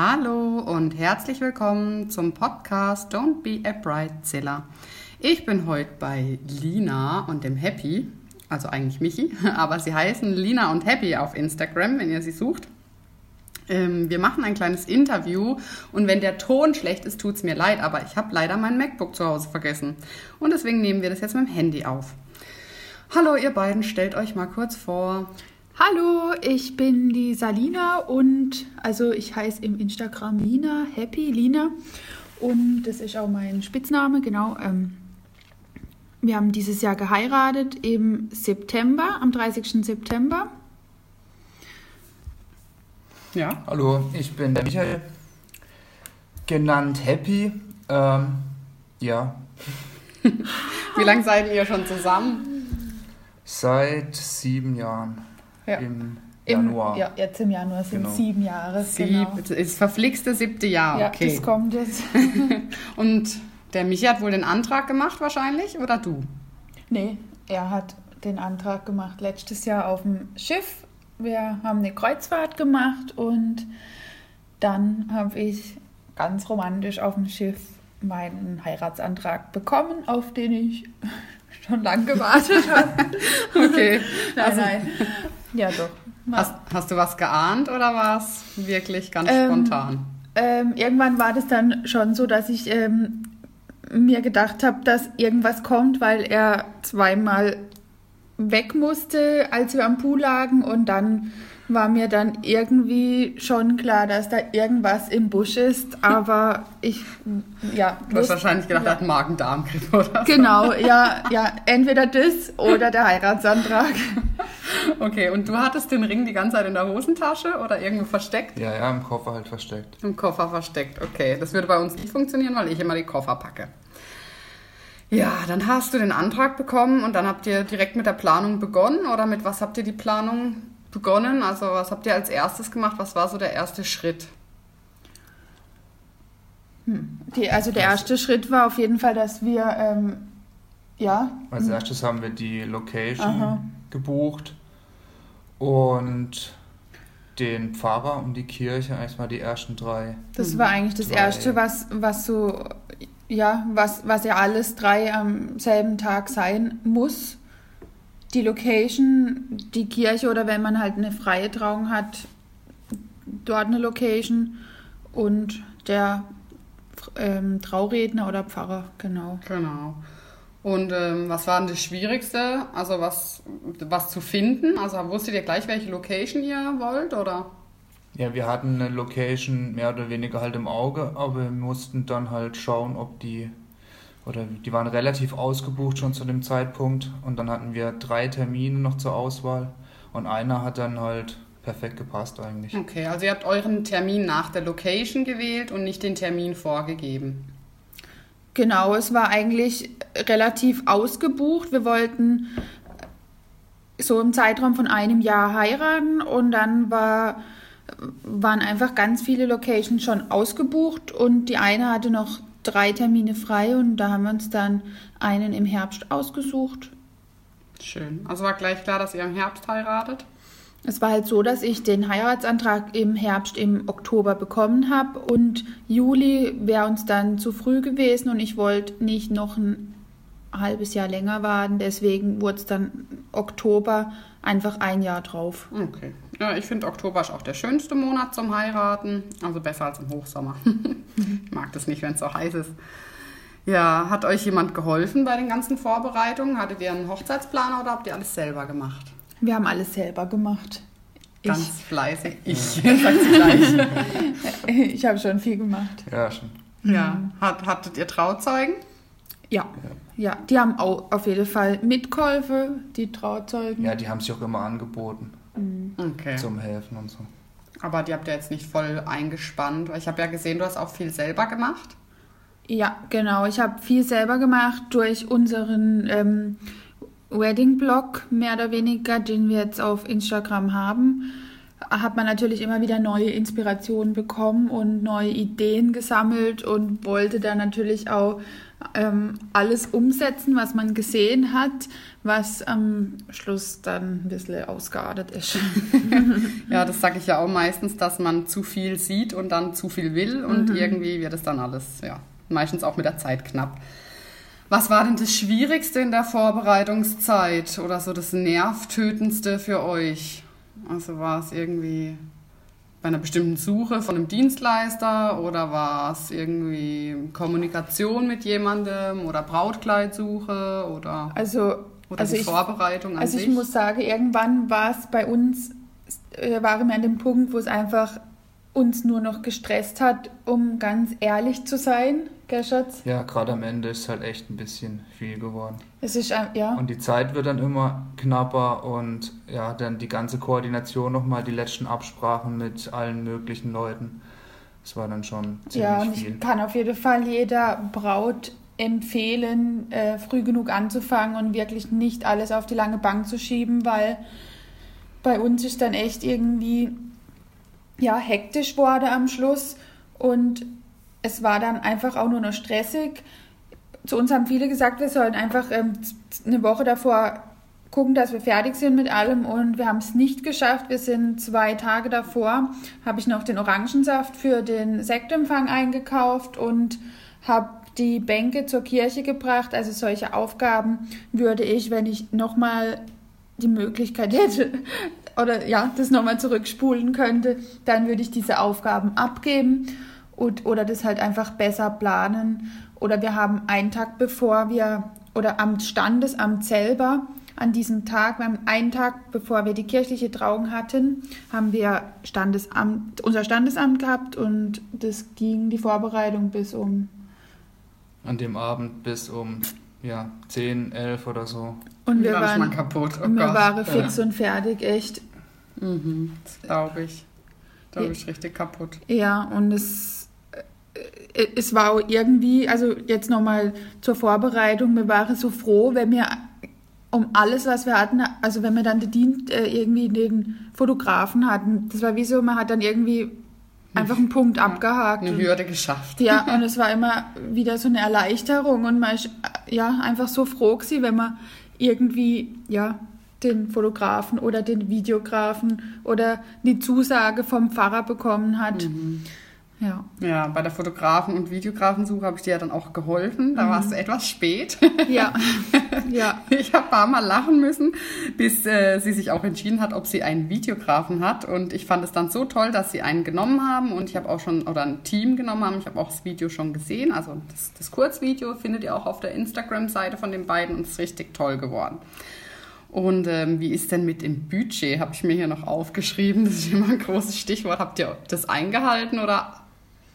Hallo und herzlich willkommen zum Podcast Don't Be a Bridezilla. Ich bin heute bei Lina und dem Happy, also eigentlich Michi, aber sie heißen Lina und Happy auf Instagram, wenn ihr sie sucht. Ähm, wir machen ein kleines Interview und wenn der Ton schlecht ist, tut es mir leid, aber ich habe leider mein MacBook zu Hause vergessen. Und deswegen nehmen wir das jetzt mit dem Handy auf. Hallo ihr beiden, stellt euch mal kurz vor. Hallo, ich bin die Salina und also ich heiße im Instagram Lina, Happy Lina und das ist auch mein Spitzname, genau. Ähm, wir haben dieses Jahr geheiratet im September, am 30. September. Ja. Hallo, ich bin der Michael, genannt Happy. Ähm, ja. Wie lange seid ihr schon zusammen? Seit sieben Jahren. Ja. Im Im, Januar. ja, jetzt im Januar sind Genau. sieben Jahre. Sieb, Genau. Das verflixte siebte Jahr, Ja, okay. das kommt jetzt. Und der Michi hat wohl den Antrag gemacht wahrscheinlich oder du? Nee, er hat den Antrag gemacht letztes Jahr auf dem Schiff. Wir haben eine Kreuzfahrt gemacht und dann habe ich ganz romantisch auf dem Schiff meinen Heiratsantrag bekommen, auf den ich schon lange gewartet habe. Okay. Nein, Also- nein. Ja, doch. Hast, hast du was geahnt oder war es wirklich ganz Ähm, spontan? Ähm, irgendwann war das dann schon so, dass ich ähm, mir gedacht habe, dass irgendwas kommt, weil er zweimal weg musste, als wir am Pool lagen und dann war mir dann irgendwie schon klar, dass da irgendwas im Busch ist, aber ich, ja. Du hast wahrscheinlich gedacht, er hat einen Magen-Darm-Grippe oder so. Genau, ja, ja, entweder das oder der Heiratsantrag. Okay, und du hattest den Ring die ganze Zeit in der Hosentasche oder irgendwo versteckt? Ja, ja, im Koffer halt versteckt. Im Koffer versteckt, okay. Das würde bei uns nicht funktionieren, weil ich immer die Koffer packe. Ja, dann hast du den Antrag bekommen und dann habt ihr direkt mit der Planung begonnen oder mit was habt ihr die Planung begonnen? Also was habt ihr als erstes gemacht? Was war so der erste Schritt? Die, also der erste Schritt war auf jeden Fall, dass wir, ähm, ja, Als erstes haben wir die Location Aha. gebucht und den Pfarrer und die Kirche, erstmal die ersten drei. Das war eigentlich das Drei. Erste, was, was so, ja, was, was ja alles drei am selben Tag sein muss. Die Location, die Kirche oder wenn man halt eine freie Trauung hat, dort eine Location und der ähm, Trauredner oder Pfarrer, genau. Genau. Und ähm, was war denn das Schwierigste? Also was, was zu finden? Also wusstet ihr gleich, welche Location ihr wollt oder? Ja, wir hatten eine Location mehr oder weniger halt im Auge, aber wir mussten dann halt schauen, ob die, oder die waren relativ ausgebucht schon zu dem Zeitpunkt und dann hatten wir drei Termine noch zur Auswahl und einer hat dann halt perfekt gepasst eigentlich. Okay, also ihr habt euren Termin nach der Location gewählt und nicht den Termin vorgegeben. Genau, es war eigentlich relativ ausgebucht. Wir wollten so im Zeitraum von einem Jahr heiraten und dann war, waren einfach ganz viele Locations schon ausgebucht und die eine hatte noch drei Termine frei und da haben wir uns dann einen im Herbst ausgesucht. Schön. Also war gleich klar, dass ihr im Herbst heiratet? Es war halt so, dass ich den Heiratsantrag im Herbst, im Oktober bekommen habe und Juli wäre uns dann zu früh gewesen und ich wollte nicht noch ein halbes Jahr länger warten. Deswegen wurde es dann Oktober einfach ein Jahr drauf. Okay. Ja, ich finde Oktober ist auch der schönste Monat zum Heiraten. Also besser als im Hochsommer. ich mag das nicht, wenn es so heiß ist. Ja, hat euch jemand geholfen bei den ganzen Vorbereitungen? Hattet ihr einen Hochzeitsplaner oder habt ihr alles selber gemacht? Wir haben alles selber gemacht. Ganz fleißig. Ich, gleich. Ich, ich habe schon viel gemacht. Ja, schon. Ja. Hat, hattet ihr Trauzeugen? Ja, ja, die haben auch auf jeden Fall Mitkäufe, die Trauzeugen. Ja, die haben sich auch immer angeboten Okay. zum Helfen und so. Aber die habt ihr jetzt nicht voll eingespannt. Ich habe ja gesehen, du hast auch viel selber gemacht. Ja, genau. Ich habe viel selber gemacht durch unseren ähm, Wedding-Blog, mehr oder weniger, den wir jetzt auf Instagram haben. Hat man natürlich immer wieder neue Inspirationen bekommen und neue Ideen gesammelt und wollte dann natürlich auch ähm, alles umsetzen, was man gesehen hat, was am Schluss dann ein bisschen ausgeartet ist. ja, das sage ich ja auch meistens, dass man zu viel sieht und dann zu viel will und mhm. irgendwie wird es dann alles, ja, meistens auch mit der Zeit knapp. Was war denn das Schwierigste in der Vorbereitungszeit oder so das Nervtötendste für euch? Also war es irgendwie bei einer bestimmten Suche von einem Dienstleister oder war es irgendwie Kommunikation mit jemandem oder Brautkleidsuche oder, also, oder also die ich, Vorbereitung an Also sich? ich muss sagen, irgendwann war es bei uns, äh, waren wir an dem Punkt, wo es einfach uns nur noch gestresst hat, um ganz ehrlich zu sein, gell Schatz? Ja, gerade am Ende ist halt echt ein bisschen viel geworden. Es ist, ja. Und die Zeit wird dann immer knapper und ja, dann die ganze Koordination nochmal, die letzten Absprachen mit allen möglichen Leuten. Das war dann schon ziemlich ja, und viel. ich kann auf jeden Fall jeder Braut empfehlen, äh, früh genug anzufangen und wirklich nicht alles auf die lange Bank zu schieben, weil bei uns ist dann echt irgendwie ja, hektisch wurde am Schluss und es war dann einfach auch nur noch stressig. Zu uns haben viele gesagt, wir sollen einfach ähm, eine Woche davor gucken, dass wir fertig sind mit allem und wir haben es nicht geschafft. Wir sind zwei Tage davor, habe ich noch den Orangensaft für den Sektempfang eingekauft und habe die Bänke zur Kirche gebracht. Also solche Aufgaben würde ich, wenn ich nochmal die Möglichkeit hätte, oder ja, das nochmal zurückspulen könnte, dann würde ich diese Aufgaben abgeben und, oder das halt einfach besser planen. Oder wir haben einen Tag bevor wir, oder am Standesamt selber, an diesem Tag, wir haben einen Tag bevor wir die kirchliche Trauung hatten, haben wir Standesamt, unser Standesamt gehabt und das ging die Vorbereitung bis um. An dem Abend bis um ja, 10, 11 oder so. Und wir war waren kaputt. Oh und wir waren fix ja. und fertig, echt. Mhm, das glaube ich. Da bin ich richtig kaputt. Ja, und es, äh, es war auch irgendwie, also jetzt nochmal zur Vorbereitung, wir waren so froh, wenn wir um alles, was wir hatten, also wenn wir dann den Dienst, äh, irgendwie den Fotografen hatten, das war wie so, man hat dann irgendwie einfach einen Punkt ja, abgehakt. Eine Hürde geschafft. Ja, und es war immer wieder so eine Erleichterung und man ist ja einfach so froh gewesen, wenn man irgendwie, ja, den Fotografen oder den Videografen oder die Zusage vom Pfarrer bekommen hat. Mhm. Ja. Ja, bei der Fotografen- und Videografensuche habe ich dir ja dann auch geholfen. Da Mhm. warst du etwas spät. Ja. ja. Ich habe ein paar Mal lachen müssen, bis äh, sie sich auch entschieden hat, ob sie einen Videografen hat. Und ich fand es dann so toll, dass sie einen genommen haben und ich habe auch schon, oder ein Team genommen haben. Ich habe auch das Video schon gesehen. Also das, das Kurzvideo findet ihr auch auf der Instagram-Seite von den beiden und ist richtig toll geworden. Und ähm, wie ist denn mit dem Budget? Habe ich mir hier noch aufgeschrieben. Das ist immer ein großes Stichwort. Habt ihr das eingehalten oder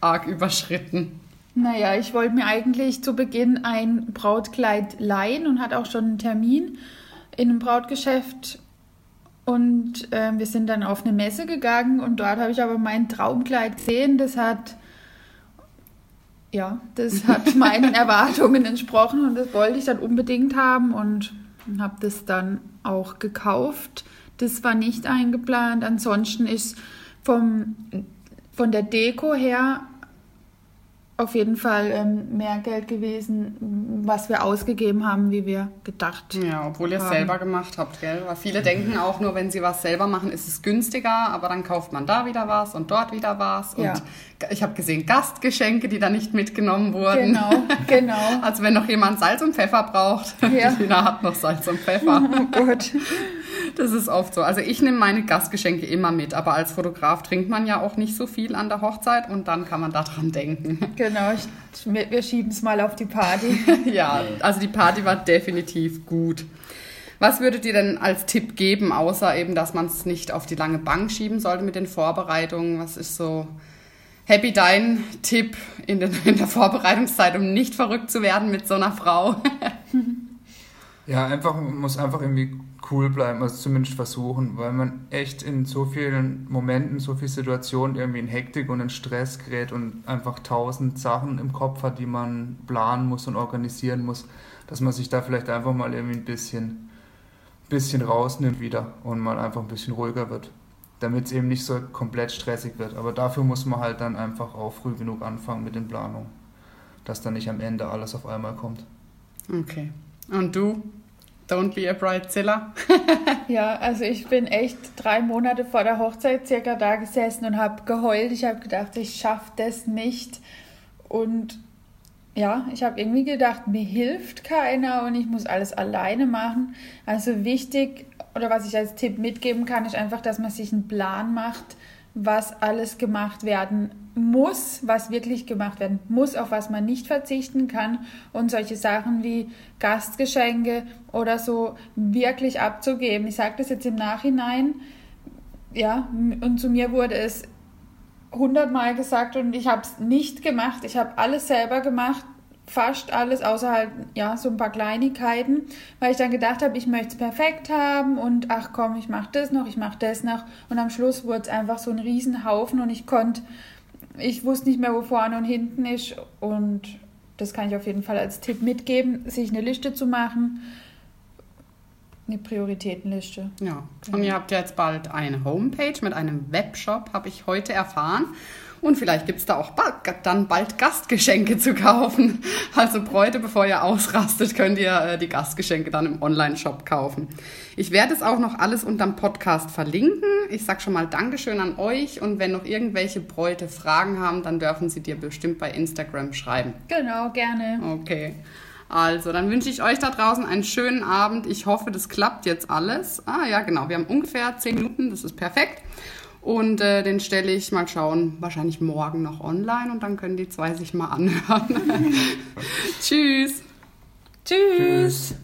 arg überschritten? Naja, ich wollte mir eigentlich zu Beginn ein Brautkleid leihen und hatte auch schon einen Termin in einem Brautgeschäft. Und äh, wir sind dann auf eine Messe gegangen und dort habe ich aber mein Traumkleid gesehen. Das hat, ja, das hat meinen Erwartungen entsprochen und das wollte ich dann unbedingt haben und habe das dann auch gekauft. Das war nicht eingeplant. Ansonsten ist vom, von der Deko her auf jeden Fall ähm, mehr Geld gewesen, was wir ausgegeben haben, wie wir gedacht Ja, obwohl ihr es haben. selber gemacht habt, gell? Weil viele denken auch nur, wenn sie was selber machen, ist es günstiger, aber dann kauft man da wieder was und dort wieder was. Und Ja. ich habe gesehen Gastgeschenke, die da nicht mitgenommen wurden. Genau, genau. Also wenn noch jemand Salz und Pfeffer braucht, Ja. die Lina hat noch Salz und Pfeffer. Oh Gott. Das ist oft so. Also ich nehme meine Gastgeschenke immer mit, aber als Fotograf trinkt man ja auch nicht so viel an der Hochzeit und dann kann man daran denken. Genau, ich, wir schieben es mal auf die Party. ja, also die Party war definitiv gut. Was würdet ihr denn als Tipp geben, außer eben, dass man es nicht auf die lange Bank schieben sollte mit den Vorbereitungen? Was ist so, Happy, dein Tipp in, den, in der Vorbereitungszeit, um nicht verrückt zu werden mit so einer Frau? Ja, einfach, man muss einfach irgendwie cool bleiben, also zumindest versuchen, weil man echt in so vielen Momenten, so vielen Situationen irgendwie in Hektik und in Stress gerät und einfach tausend Sachen im Kopf hat, die man planen muss und organisieren muss, dass man sich da vielleicht einfach mal irgendwie ein bisschen, bisschen rausnimmt wieder und mal einfach ein bisschen ruhiger wird. damit es eben nicht so komplett stressig wird. Aber dafür muss man halt dann einfach auch früh genug anfangen mit den Planungen, dass dann nicht am Ende alles auf einmal kommt. Okay. Und du? Don't be a bridezilla. ja, also ich bin echt drei Monate vor der Hochzeit circa da gesessen und habe geheult. Ich habe gedacht, ich schaffe das nicht. Und ja, ich habe irgendwie gedacht, mir hilft keiner und ich muss alles alleine machen. Also wichtig oder was ich als Tipp mitgeben kann, ist einfach, dass man sich einen Plan macht, was alles gemacht werden muss, was wirklich gemacht werden muss, auf was man nicht verzichten kann und solche Sachen wie Gastgeschenke oder so wirklich abzugeben. Ich sage das jetzt im Nachhinein, ja, und zu mir wurde es hundertmal gesagt und ich habe es nicht gemacht. Ich habe alles selber gemacht fast alles, außer halt, ja, so ein paar Kleinigkeiten, weil ich dann gedacht habe, ich möchte es perfekt haben und ach komm, ich mache das noch, ich mache das noch. Und am Schluss wurde es einfach so ein Riesenhaufen und ich konnte, ich wusste nicht mehr, wo vorne und hinten ist. Und das kann ich auf jeden Fall als Tipp mitgeben, sich eine Liste zu machen, eine Prioritätenliste. Ja, genau. und ihr habt ja jetzt bald eine Homepage mit einem Webshop, habe ich heute erfahren. Und vielleicht gibt es da auch bald, dann bald Gastgeschenke zu kaufen. Also Bräute, bevor ihr ausrastet, könnt ihr äh, die Gastgeschenke dann im Online-Shop kaufen. Ich werde es auch noch alles unterm Podcast verlinken. Ich sage schon mal Dankeschön an euch und wenn noch irgendwelche Bräute Fragen haben, dann dürfen sie dir bestimmt bei Instagram schreiben. Genau, gerne. Okay. Also, dann wünsche ich euch da draußen einen schönen Abend. Ich hoffe, das klappt jetzt alles. Ah ja, genau. Wir haben ungefähr zehn Minuten. Das ist perfekt. Und äh, den stelle ich mal schauen, wahrscheinlich morgen noch online und dann können die zwei sich mal anhören. Tschüss. Tschüss. Tschüss.